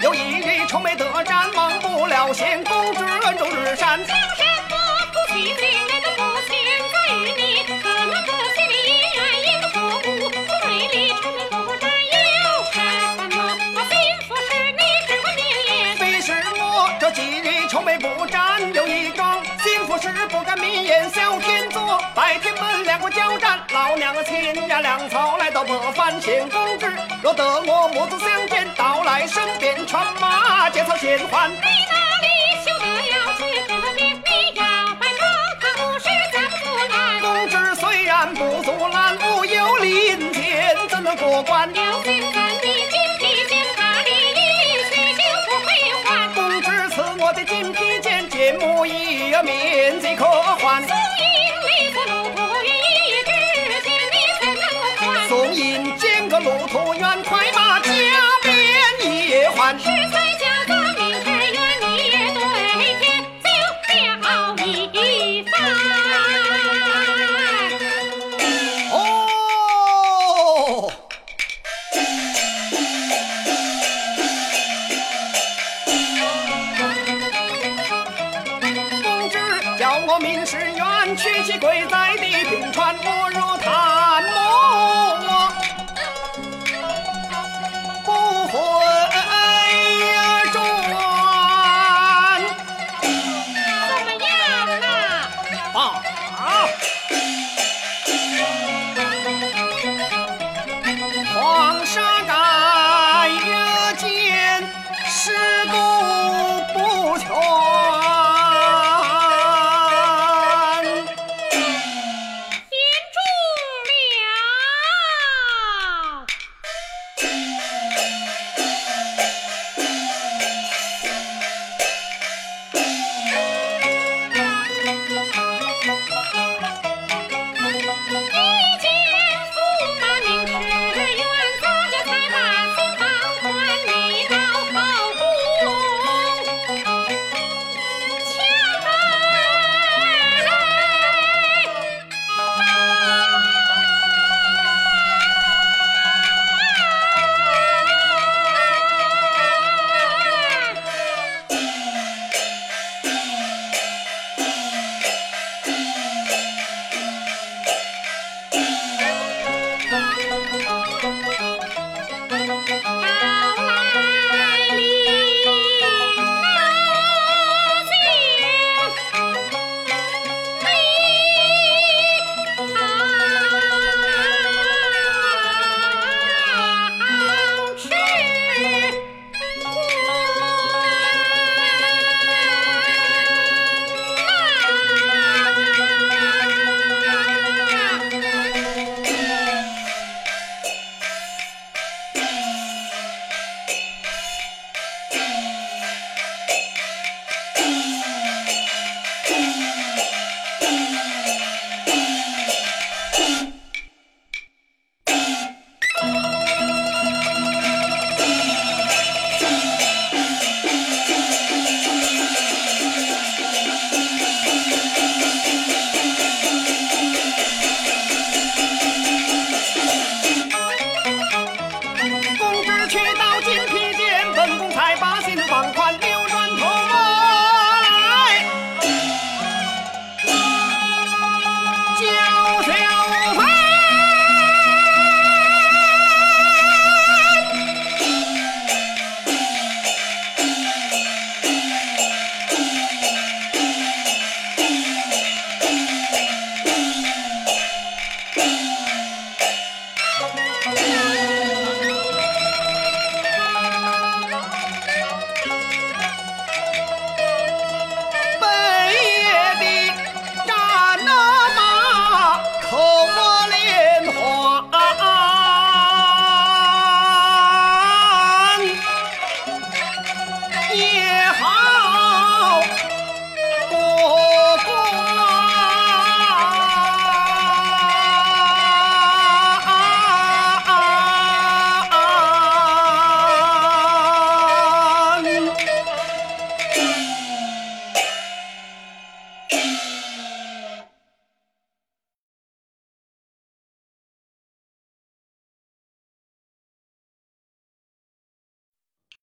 有一日愁眉得展，忘不了先公之恩如日山。江山不不听命，那个不听该与你，那个心里阴暗，一个仇富。从水里冲出个战，什么？是你，什么名言？是我，这几日愁眉不展，有一桩，幸福事不敢明言。小天作，白天奔两个交战。老娘亲呀粮草来到我番前公知，若得我母子相见，到来身边穿马结草献欢。你那里修得要去河边，你不是。公之虽然不阻拦，无有林间怎能过关？我命是冤屈，其鬼在地平川不如。